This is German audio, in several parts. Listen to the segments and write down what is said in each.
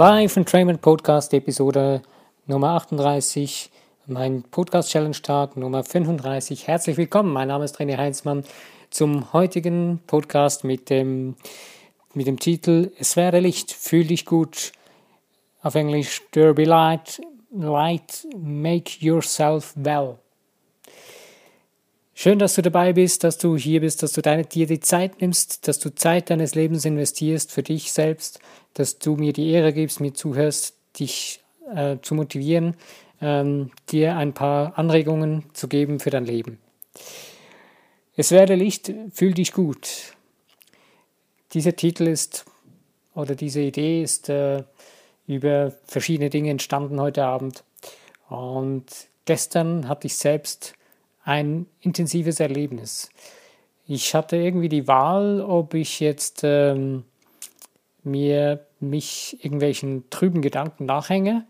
Live Entrainment Podcast Episode Nummer 38, mein Podcast Challenge Tag Nummer 35. Herzlich willkommen, mein Name ist René Heinzmann zum heutigen Podcast mit dem, mit dem Titel Es wäre Licht, fühl dich gut. Auf Englisch Derby Light, Light, Make Yourself Well. Schön, dass du dabei bist, dass du hier bist, dass du deine, dir die Zeit nimmst, dass du Zeit deines Lebens investierst für dich selbst, dass du mir die Ehre gibst, mir zuhörst, dich äh, zu motivieren, ähm, dir ein paar Anregungen zu geben für dein Leben. Es werde Licht, fühl dich gut. Dieser Titel ist oder diese Idee ist äh, über verschiedene Dinge entstanden heute Abend. Und gestern hatte ich selbst ein intensives Erlebnis. Ich hatte irgendwie die Wahl, ob ich jetzt ähm, mir mich irgendwelchen trüben Gedanken nachhänge,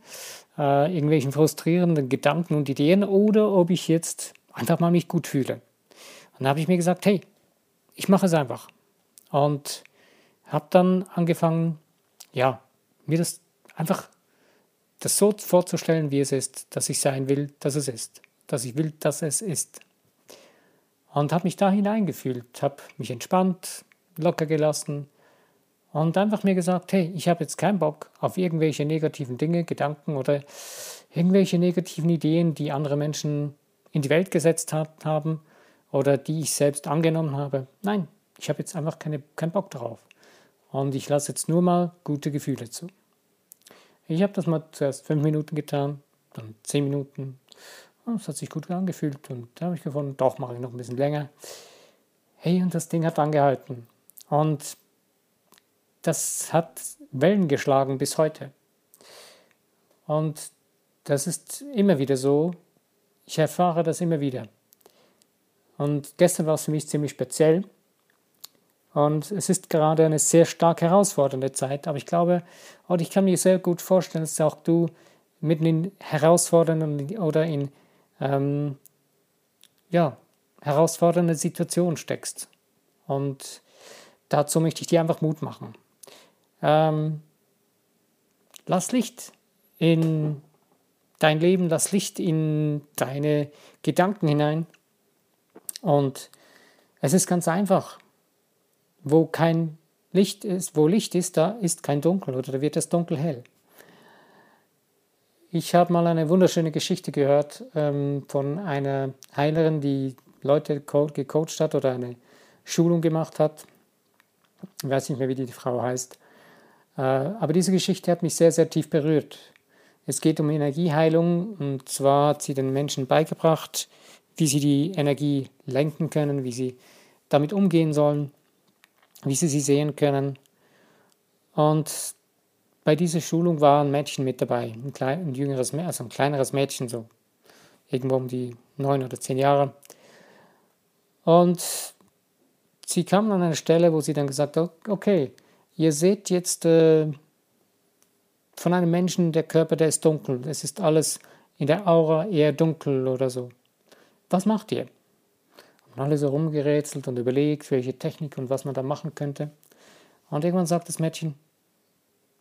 äh, irgendwelchen frustrierenden Gedanken und Ideen oder ob ich jetzt einfach mal mich gut fühle. Und da habe ich mir gesagt, hey, ich mache es einfach. Und habe dann angefangen, ja, mir das einfach das so vorzustellen, wie es ist, dass ich sein will, dass es ist dass ich will, dass es ist. Und habe mich da hineingefühlt, habe mich entspannt, locker gelassen und einfach mir gesagt, hey, ich habe jetzt keinen Bock auf irgendwelche negativen Dinge, Gedanken oder irgendwelche negativen Ideen, die andere Menschen in die Welt gesetzt hat, haben oder die ich selbst angenommen habe. Nein, ich habe jetzt einfach keine, keinen Bock darauf. Und ich lasse jetzt nur mal gute Gefühle zu. Ich habe das mal zuerst fünf Minuten getan, dann zehn Minuten, es hat sich gut angefühlt und da habe ich gefunden, doch mache ich noch ein bisschen länger. Hey, und das Ding hat angehalten. Und das hat Wellen geschlagen bis heute. Und das ist immer wieder so. Ich erfahre das immer wieder. Und gestern war es für mich ziemlich speziell. Und es ist gerade eine sehr stark herausfordernde Zeit. Aber ich glaube, und ich kann mir sehr gut vorstellen, dass auch du mitten in herausfordernden oder in ähm, ja, herausfordernde Situation steckst. Und dazu möchte ich dir einfach Mut machen. Ähm, lass Licht in dein Leben, lass Licht in deine Gedanken hinein. Und es ist ganz einfach. Wo kein Licht ist, wo Licht ist, da ist kein Dunkel oder da wird das Dunkel hell. Ich habe mal eine wunderschöne Geschichte gehört ähm, von einer Heilerin, die Leute gecoacht hat oder eine Schulung gemacht hat. Ich weiß nicht mehr, wie die Frau heißt. Äh, aber diese Geschichte hat mich sehr, sehr tief berührt. Es geht um Energieheilung und zwar hat sie den Menschen beigebracht, wie sie die Energie lenken können, wie sie damit umgehen sollen, wie sie sie sehen können. Und bei dieser Schulung war ein Mädchen mit dabei, ein, klein, ein jüngeres, also ein kleineres Mädchen, so irgendwo um die neun oder zehn Jahre. Und sie kam an eine Stelle, wo sie dann gesagt hat, okay, ihr seht jetzt äh, von einem Menschen, der Körper, der ist dunkel. Es ist alles in der Aura eher dunkel oder so. Was macht ihr? Und alle so rumgerätselt und überlegt, welche Technik und was man da machen könnte. Und irgendwann sagt das Mädchen,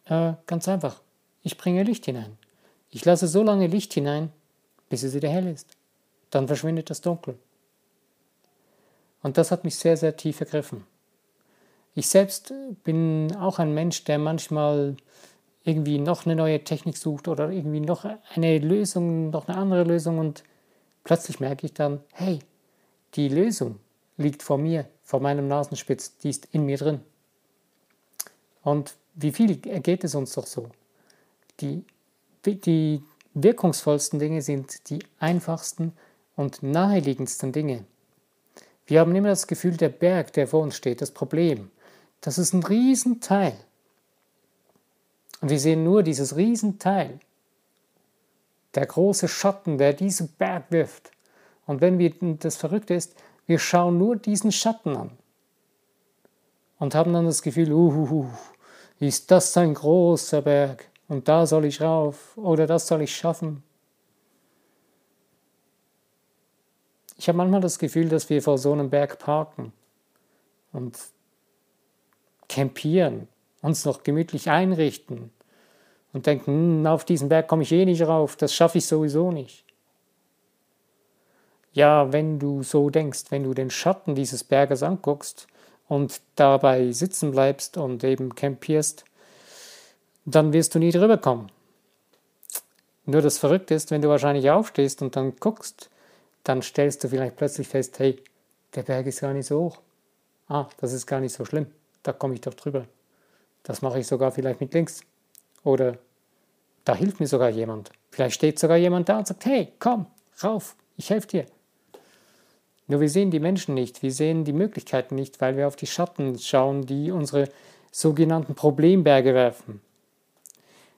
äh, ganz einfach. Ich bringe Licht hinein. Ich lasse so lange Licht hinein, bis es wieder hell ist. Dann verschwindet das Dunkel. Und das hat mich sehr, sehr tief ergriffen. Ich selbst bin auch ein Mensch, der manchmal irgendwie noch eine neue Technik sucht oder irgendwie noch eine Lösung, noch eine andere Lösung und plötzlich merke ich dann, hey, die Lösung liegt vor mir, vor meinem Nasenspitz, die ist in mir drin. Und wie viel geht es uns doch so? Die, die wirkungsvollsten Dinge sind die einfachsten und naheliegendsten Dinge. Wir haben immer das Gefühl, der Berg, der vor uns steht, das Problem, das ist ein Riesenteil. Und wir sehen nur dieses Riesenteil, der große Schatten, der diesen Berg wirft. Und wenn wir, das Verrückte ist, wir schauen nur diesen Schatten an und haben dann das Gefühl, uhuhu, ist das ein großer Berg und da soll ich rauf oder das soll ich schaffen. Ich habe manchmal das Gefühl, dass wir vor so einem Berg parken und campieren, uns noch gemütlich einrichten und denken, hm, auf diesen Berg komme ich eh nicht rauf, das schaffe ich sowieso nicht. Ja, wenn du so denkst, wenn du den Schatten dieses Berges anguckst und dabei sitzen bleibst und eben campierst, dann wirst du nie drüber kommen. Nur das Verrückte ist, wenn du wahrscheinlich aufstehst und dann guckst, dann stellst du vielleicht plötzlich fest, hey, der Berg ist gar nicht so hoch. Ah, das ist gar nicht so schlimm. Da komme ich doch drüber. Das mache ich sogar vielleicht mit links. Oder da hilft mir sogar jemand. Vielleicht steht sogar jemand da und sagt, hey, komm, rauf, ich helfe dir. Nur wir sehen die Menschen nicht, wir sehen die Möglichkeiten nicht, weil wir auf die Schatten schauen, die unsere sogenannten Problemberge werfen.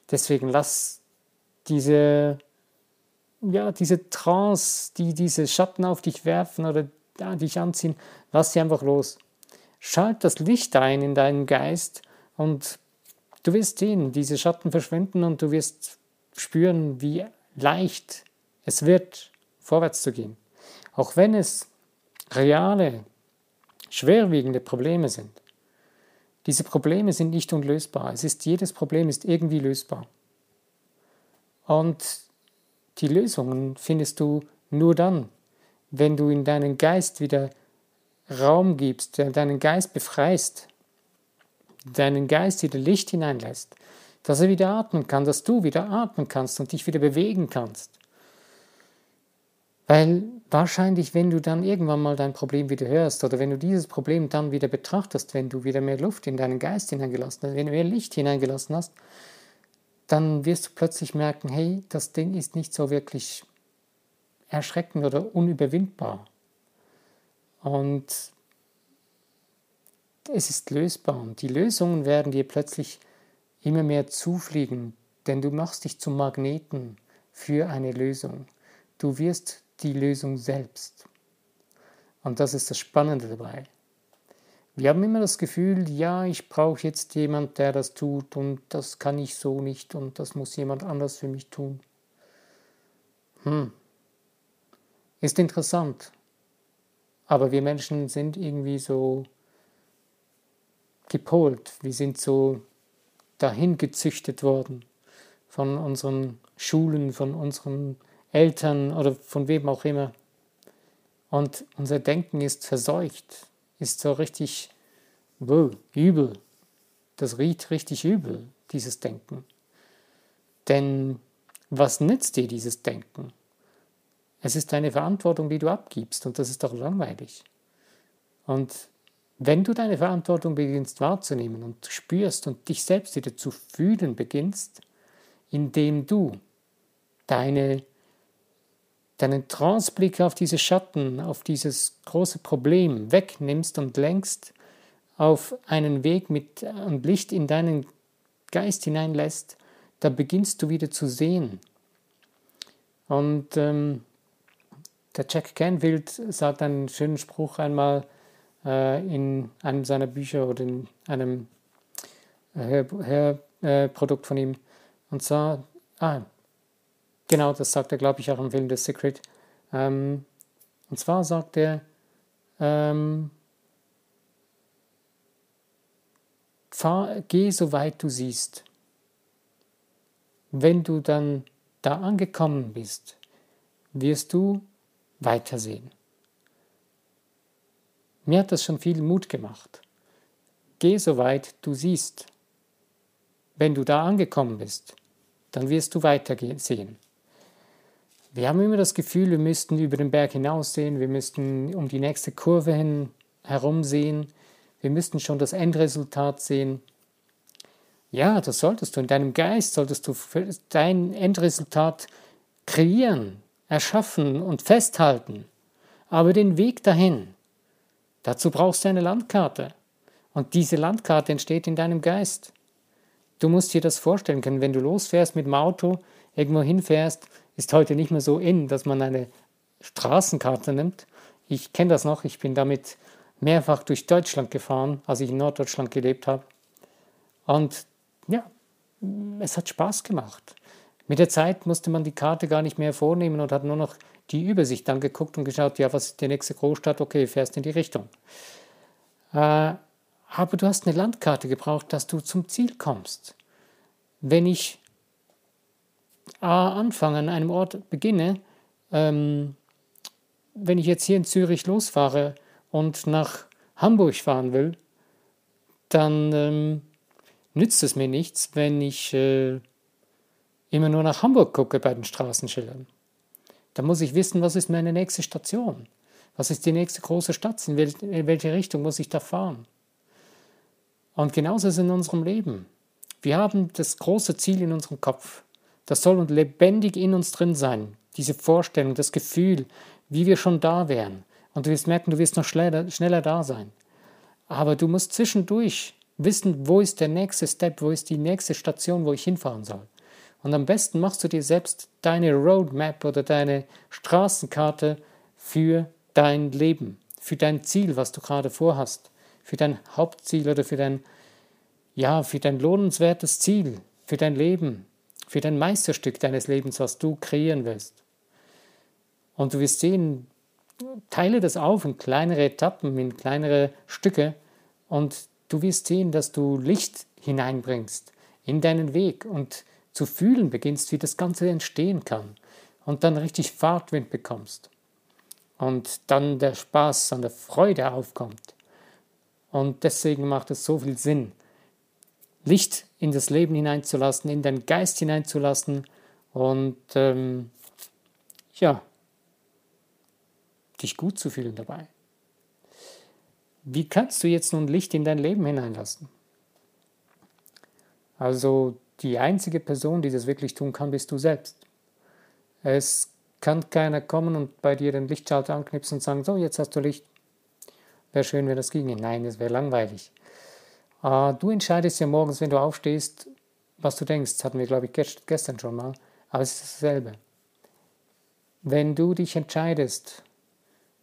Deswegen lass diese, ja, diese Trance, die diese Schatten auf dich werfen oder ja, dich anziehen, lass sie einfach los. Schalt das Licht ein in deinen Geist und du wirst sehen, diese Schatten verschwinden und du wirst spüren, wie leicht es wird, vorwärts zu gehen. Auch wenn es reale, schwerwiegende Probleme sind. Diese Probleme sind nicht unlösbar. Es ist, jedes Problem ist irgendwie lösbar. Und die Lösungen findest du nur dann, wenn du in deinen Geist wieder Raum gibst, deinen Geist befreist, deinen Geist wieder Licht hineinlässt, dass er wieder atmen kann, dass du wieder atmen kannst und dich wieder bewegen kannst. Weil wahrscheinlich, wenn du dann irgendwann mal dein Problem wieder hörst oder wenn du dieses Problem dann wieder betrachtest, wenn du wieder mehr Luft in deinen Geist hineingelassen hast, wenn du mehr Licht hineingelassen hast, dann wirst du plötzlich merken, hey, das Ding ist nicht so wirklich erschreckend oder unüberwindbar. Und es ist lösbar und die Lösungen werden dir plötzlich immer mehr zufliegen, denn du machst dich zum Magneten für eine Lösung. Du wirst die Lösung selbst. Und das ist das Spannende dabei. Wir haben immer das Gefühl, ja, ich brauche jetzt jemand, der das tut und das kann ich so nicht und das muss jemand anders für mich tun. Hm. Ist interessant. Aber wir Menschen sind irgendwie so gepolt. Wir sind so dahin gezüchtet worden von unseren Schulen, von unseren Eltern oder von wem auch immer. Und unser Denken ist verseucht, ist so richtig übel. Das riecht richtig übel, dieses Denken. Denn was nützt dir dieses Denken? Es ist eine Verantwortung, die du abgibst und das ist doch langweilig. Und wenn du deine Verantwortung beginnst wahrzunehmen und spürst und dich selbst wieder zu fühlen beginnst, indem du deine deinen Transblick auf diese Schatten, auf dieses große Problem wegnimmst und lenkst auf einen Weg mit und Licht in deinen Geist hineinlässt, da beginnst du wieder zu sehen. Und ähm, der Jack Canfield sagt einen schönen Spruch einmal äh, in einem seiner Bücher oder in einem Hörprodukt äh, von ihm. Und zwar, ah, Genau, das sagt er, glaube ich, auch im Film The Secret. Ähm, und zwar sagt er, ähm, fahr, geh so weit du siehst. Wenn du dann da angekommen bist, wirst du weitersehen. Mir hat das schon viel Mut gemacht. Geh so weit du siehst. Wenn du da angekommen bist, dann wirst du weitersehen. Wir haben immer das Gefühl, wir müssten über den Berg hinaussehen, wir müssten um die nächste Kurve hin herumsehen, wir müssten schon das Endresultat sehen. Ja, das solltest du. In deinem Geist solltest du dein Endresultat kreieren, erschaffen und festhalten. Aber den Weg dahin, dazu brauchst du eine Landkarte. Und diese Landkarte entsteht in deinem Geist. Du musst dir das vorstellen können, wenn du losfährst mit dem Auto, irgendwo hinfährst ist heute nicht mehr so in, dass man eine Straßenkarte nimmt. Ich kenne das noch, ich bin damit mehrfach durch Deutschland gefahren, als ich in Norddeutschland gelebt habe. Und ja, es hat Spaß gemacht. Mit der Zeit musste man die Karte gar nicht mehr vornehmen und hat nur noch die Übersicht angeguckt und geschaut, ja, was ist die nächste Großstadt? Okay, fährst in die Richtung. Äh, aber du hast eine Landkarte gebraucht, dass du zum Ziel kommst. Wenn ich Anfang an einem Ort beginne, ähm, wenn ich jetzt hier in Zürich losfahre und nach Hamburg fahren will, dann ähm, nützt es mir nichts, wenn ich äh, immer nur nach Hamburg gucke bei den Straßenschildern. Da muss ich wissen, was ist meine nächste Station? Was ist die nächste große Stadt? In, wel in welche Richtung muss ich da fahren? Und genauso ist es in unserem Leben. Wir haben das große Ziel in unserem Kopf. Das soll und lebendig in uns drin sein. Diese Vorstellung, das Gefühl, wie wir schon da wären. Und du wirst merken, du wirst noch schneller, schneller da sein. Aber du musst zwischendurch wissen, wo ist der nächste Step, wo ist die nächste Station, wo ich hinfahren soll. Und am besten machst du dir selbst deine Roadmap oder deine Straßenkarte für dein Leben, für dein Ziel, was du gerade vorhast, für dein Hauptziel oder für dein, ja, für dein lohnenswertes Ziel, für dein Leben, für dein Meisterstück deines Lebens, was du kreieren willst. Und du wirst sehen, teile das auf in kleinere Etappen, in kleinere Stücke und du wirst sehen, dass du Licht hineinbringst in deinen Weg und zu fühlen beginnst, wie das Ganze entstehen kann und dann richtig Fahrtwind bekommst und dann der Spaß an der Freude aufkommt. Und deswegen macht es so viel Sinn, Licht in das Leben hineinzulassen, in deinen Geist hineinzulassen und ähm, ja, dich gut zu fühlen dabei. Wie kannst du jetzt nun Licht in dein Leben hineinlassen? Also die einzige Person, die das wirklich tun kann, bist du selbst. Es kann keiner kommen und bei dir den Lichtschalter anknipsen und sagen, so, jetzt hast du Licht. Wäre schön, wenn das ginge. Nein, das wäre langweilig. Äh, du entscheidest ja morgens, wenn du aufstehst, was du denkst. Das hatten wir, glaube ich, gestern schon mal. Aber es ist dasselbe. Wenn du dich entscheidest,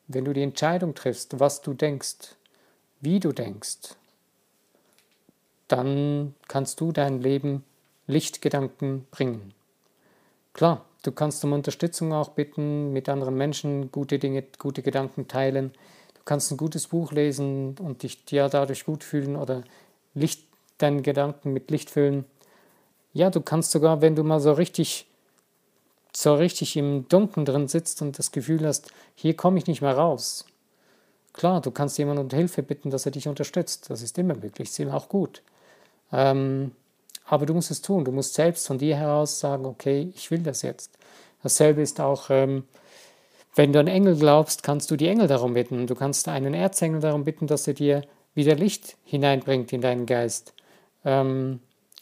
wenn du die Entscheidung triffst, was du denkst, wie du denkst, dann kannst du dein Leben Lichtgedanken bringen. Klar, du kannst um Unterstützung auch bitten, mit anderen Menschen gute Dinge, gute Gedanken teilen. Du kannst ein gutes Buch lesen und dich ja dadurch gut fühlen oder Licht, deinen Gedanken mit Licht füllen. Ja, du kannst sogar, wenn du mal so richtig so richtig im Dunkeln drin sitzt und das Gefühl hast, hier komme ich nicht mehr raus. Klar, du kannst jemanden um Hilfe bitten, dass er dich unterstützt. Das ist immer möglich, ist immer auch gut. Ähm, aber du musst es tun. Du musst selbst von dir heraus sagen, okay, ich will das jetzt. Dasselbe ist auch, ähm, wenn du an Engel glaubst, kannst du die Engel darum bitten. Du kannst einen Erzengel darum bitten, dass er dir wieder Licht hineinbringt in deinen Geist. Ähm,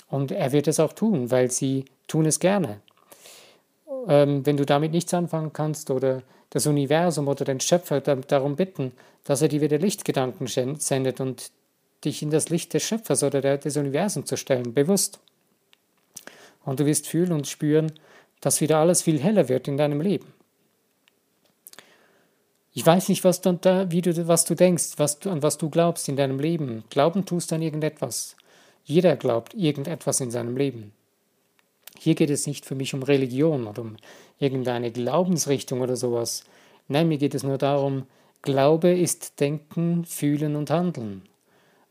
und er wird es auch tun, weil sie tun es gerne ähm, wenn du damit nichts anfangen kannst oder das Universum oder den Schöpfer darum bitten, dass er dir wieder Lichtgedanken sendet und dich in das Licht des Schöpfers oder des Universums zu stellen, bewusst. Und du wirst fühlen und spüren, dass wieder alles viel heller wird in deinem Leben. Ich weiß nicht, was du, da, wie du, was du denkst, was du, an was du glaubst in deinem Leben. Glauben tust an irgendetwas. Jeder glaubt irgendetwas in seinem Leben. Hier geht es nicht für mich um Religion oder um irgendeine Glaubensrichtung oder sowas. Nein, mir geht es nur darum, Glaube ist Denken, Fühlen und Handeln.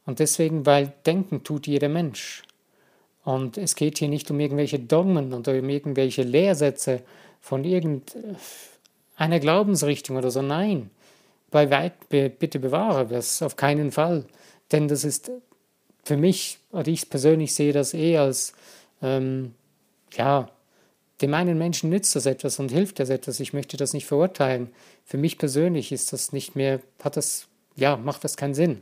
Und deswegen, weil Denken tut jeder Mensch. Und es geht hier nicht um irgendwelche Dogmen oder um irgendwelche Lehrsätze von irgendeiner Glaubensrichtung oder so. Nein, bei weit bitte bewahre das auf keinen Fall. Denn das ist für mich, oder ich persönlich sehe das eh als ähm, ja, dem einen Menschen nützt das etwas und hilft das etwas. Ich möchte das nicht verurteilen. Für mich persönlich ist das nicht mehr, hat das, ja, macht das keinen Sinn.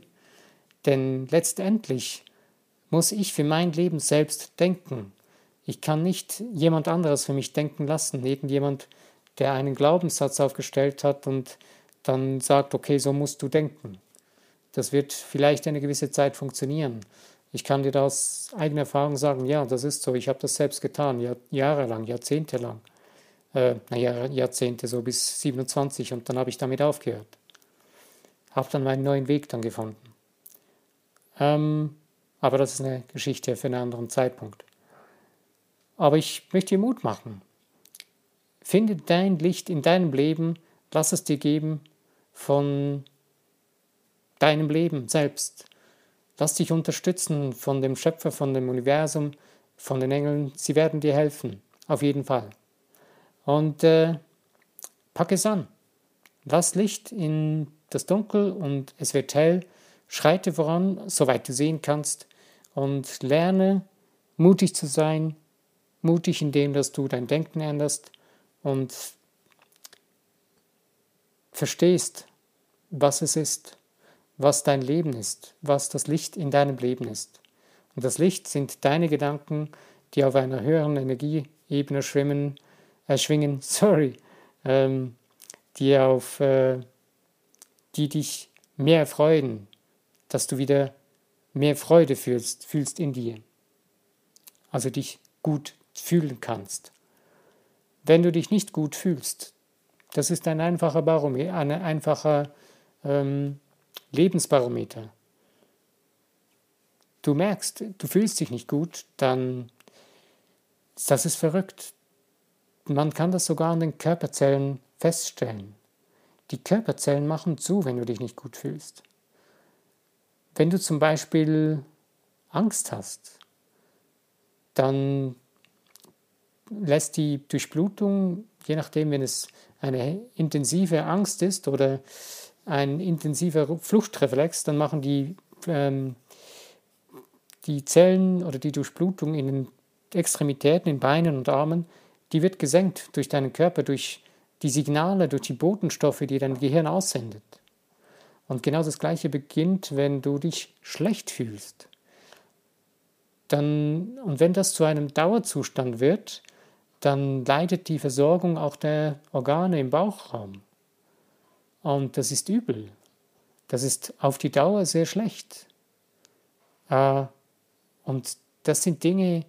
Denn letztendlich muss ich für mein Leben selbst denken. Ich kann nicht jemand anderes für mich denken lassen. Irgendjemand, der einen Glaubenssatz aufgestellt hat und dann sagt, okay, so musst du denken. Das wird vielleicht eine gewisse Zeit funktionieren. Ich kann dir da aus eigener Erfahrung sagen, ja, das ist so. Ich habe das selbst getan, Jahr, jahrelang, jahrzehntelang. Äh, naja, Jahrzehnte, so bis 27 und dann habe ich damit aufgehört. Habe dann meinen neuen Weg dann gefunden. Ähm, aber das ist eine Geschichte für einen anderen Zeitpunkt. Aber ich möchte dir Mut machen. Finde dein Licht in deinem Leben, lass es dir geben von deinem Leben selbst. Lass dich unterstützen von dem Schöpfer, von dem Universum, von den Engeln. Sie werden dir helfen. auf jeden Fall. Und äh, pack es an. Lass Licht in das Dunkel und es wird hell. Schreite voran, soweit du sehen kannst, und lerne mutig zu sein, mutig in dem, dass du dein Denken änderst und verstehst, was es ist, was dein Leben ist, was das Licht in deinem Leben ist. Und das Licht sind deine Gedanken, die auf einer höheren Energieebene schwimmen, äh, schwingen, sorry, ähm, die auf, äh, die dich mehr erfreuen, dass du wieder mehr Freude fühlst, fühlst in dir. Also dich gut fühlen kannst. Wenn du dich nicht gut fühlst, das ist ein einfacher Barometer, ein einfacher ähm, Lebensbarometer. Du merkst, du fühlst dich nicht gut, dann das ist verrückt. Man kann das sogar an den Körperzellen feststellen. Die Körperzellen machen zu, wenn du dich nicht gut fühlst. Wenn du zum Beispiel Angst hast, dann lässt die Durchblutung, je nachdem, wenn es eine intensive Angst ist oder ein intensiver Fluchtreflex, dann machen die, ähm, die Zellen oder die Durchblutung in den Extremitäten, in Beinen und Armen, die wird gesenkt durch deinen Körper, durch die Signale, durch die Botenstoffe, die dein Gehirn aussendet. Und genau das Gleiche beginnt, wenn du dich schlecht fühlst. Dann, und wenn das zu einem Dauerzustand wird, dann leidet die Versorgung auch der Organe im Bauchraum. Und das ist übel. Das ist auf die Dauer sehr schlecht. Äh, und das sind Dinge,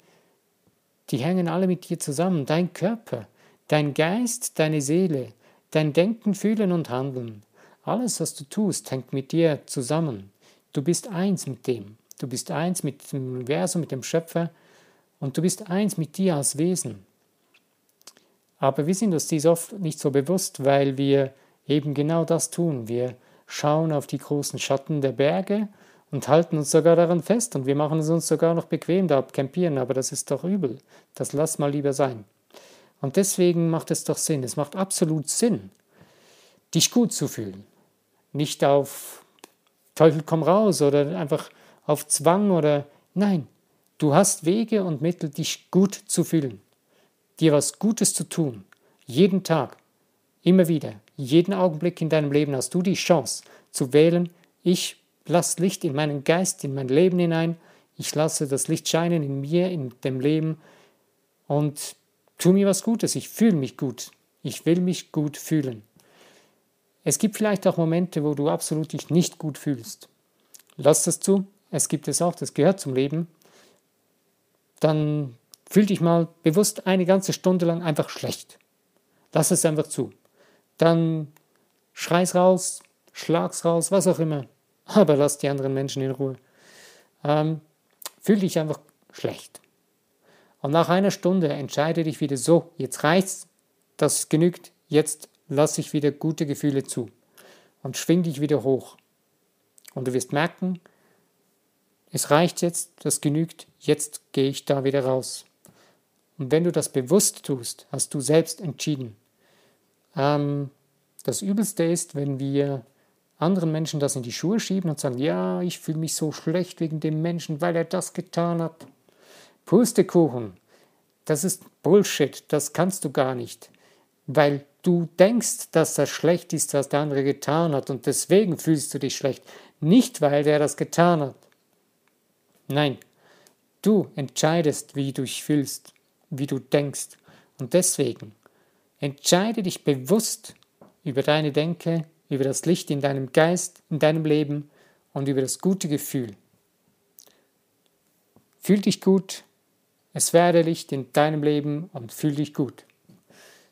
die hängen alle mit dir zusammen. Dein Körper, dein Geist, deine Seele, dein Denken, Fühlen und Handeln. Alles, was du tust, hängt mit dir zusammen. Du bist eins mit dem. Du bist eins mit dem Universum, mit dem Schöpfer und du bist eins mit dir als Wesen. Aber wir sind uns dies oft nicht so bewusst, weil wir eben genau das tun. Wir schauen auf die großen Schatten der Berge und halten uns sogar daran fest und wir machen es uns sogar noch bequem da campieren, aber das ist doch übel. Das lass mal lieber sein. Und deswegen macht es doch Sinn, es macht absolut Sinn, dich gut zu fühlen. Nicht auf Teufel komm raus oder einfach auf Zwang oder nein, du hast Wege und Mittel, dich gut zu fühlen, dir was Gutes zu tun, jeden Tag, immer wieder, jeden Augenblick in deinem Leben hast du die Chance zu wählen, ich lasse Licht in meinen Geist, in mein Leben hinein, ich lasse das Licht scheinen in mir, in dem Leben. Und tu mir was Gutes, ich fühle mich gut, ich will mich gut fühlen. Es gibt vielleicht auch Momente, wo du absolut dich nicht gut fühlst. Lass das zu, es gibt es auch, das gehört zum Leben, dann fühl dich mal bewusst eine ganze Stunde lang einfach schlecht. Lass es einfach zu. Dann schrei's raus, schlag's raus, was auch immer. Aber lass die anderen Menschen in Ruhe. Ähm, fühl dich einfach schlecht. Und nach einer Stunde entscheide dich wieder so, jetzt reicht's, das genügt, jetzt lass ich wieder gute Gefühle zu. Und schwing dich wieder hoch. Und du wirst merken, es reicht jetzt, das genügt, jetzt gehe ich da wieder raus. Und wenn du das bewusst tust, hast du selbst entschieden. Ähm, das Übelste ist, wenn wir anderen Menschen das in die Schuhe schieben und sagen, ja, ich fühle mich so schlecht wegen dem Menschen, weil er das getan hat. Pustekuchen, das ist Bullshit, das kannst du gar nicht, weil du denkst, dass das schlecht ist, was der andere getan hat. Und deswegen fühlst du dich schlecht, nicht weil der das getan hat. Nein, du entscheidest, wie du dich fühlst, wie du denkst. Und deswegen entscheide dich bewusst über deine Denke, über das Licht in deinem Geist, in deinem Leben und über das gute Gefühl. Fühl dich gut, es werde Licht in deinem Leben und fühl dich gut.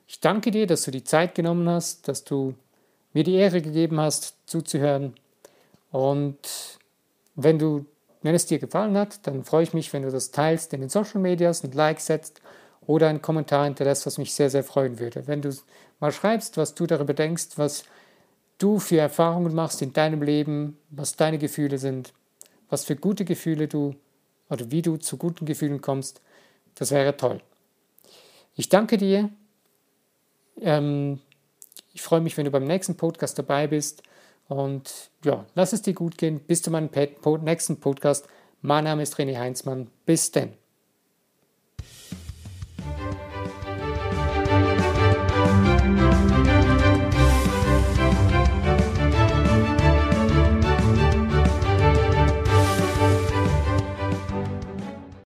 Ich danke dir, dass du die Zeit genommen hast, dass du mir die Ehre gegeben hast, zuzuhören. Und wenn du wenn es dir gefallen hat, dann freue ich mich, wenn du das teilst in den Social Medias, ein Like setzt oder einen Kommentar hinterlässt, was mich sehr, sehr freuen würde. Wenn du mal schreibst, was du darüber denkst, was du für Erfahrungen machst in deinem Leben, was deine Gefühle sind, was für gute Gefühle du oder wie du zu guten Gefühlen kommst, das wäre toll. Ich danke dir. Ähm, ich freue mich, wenn du beim nächsten Podcast dabei bist. Und ja, lass es dir gut gehen. Bis zu meinem nächsten Podcast. Mein Name ist René Heinzmann. Bis denn.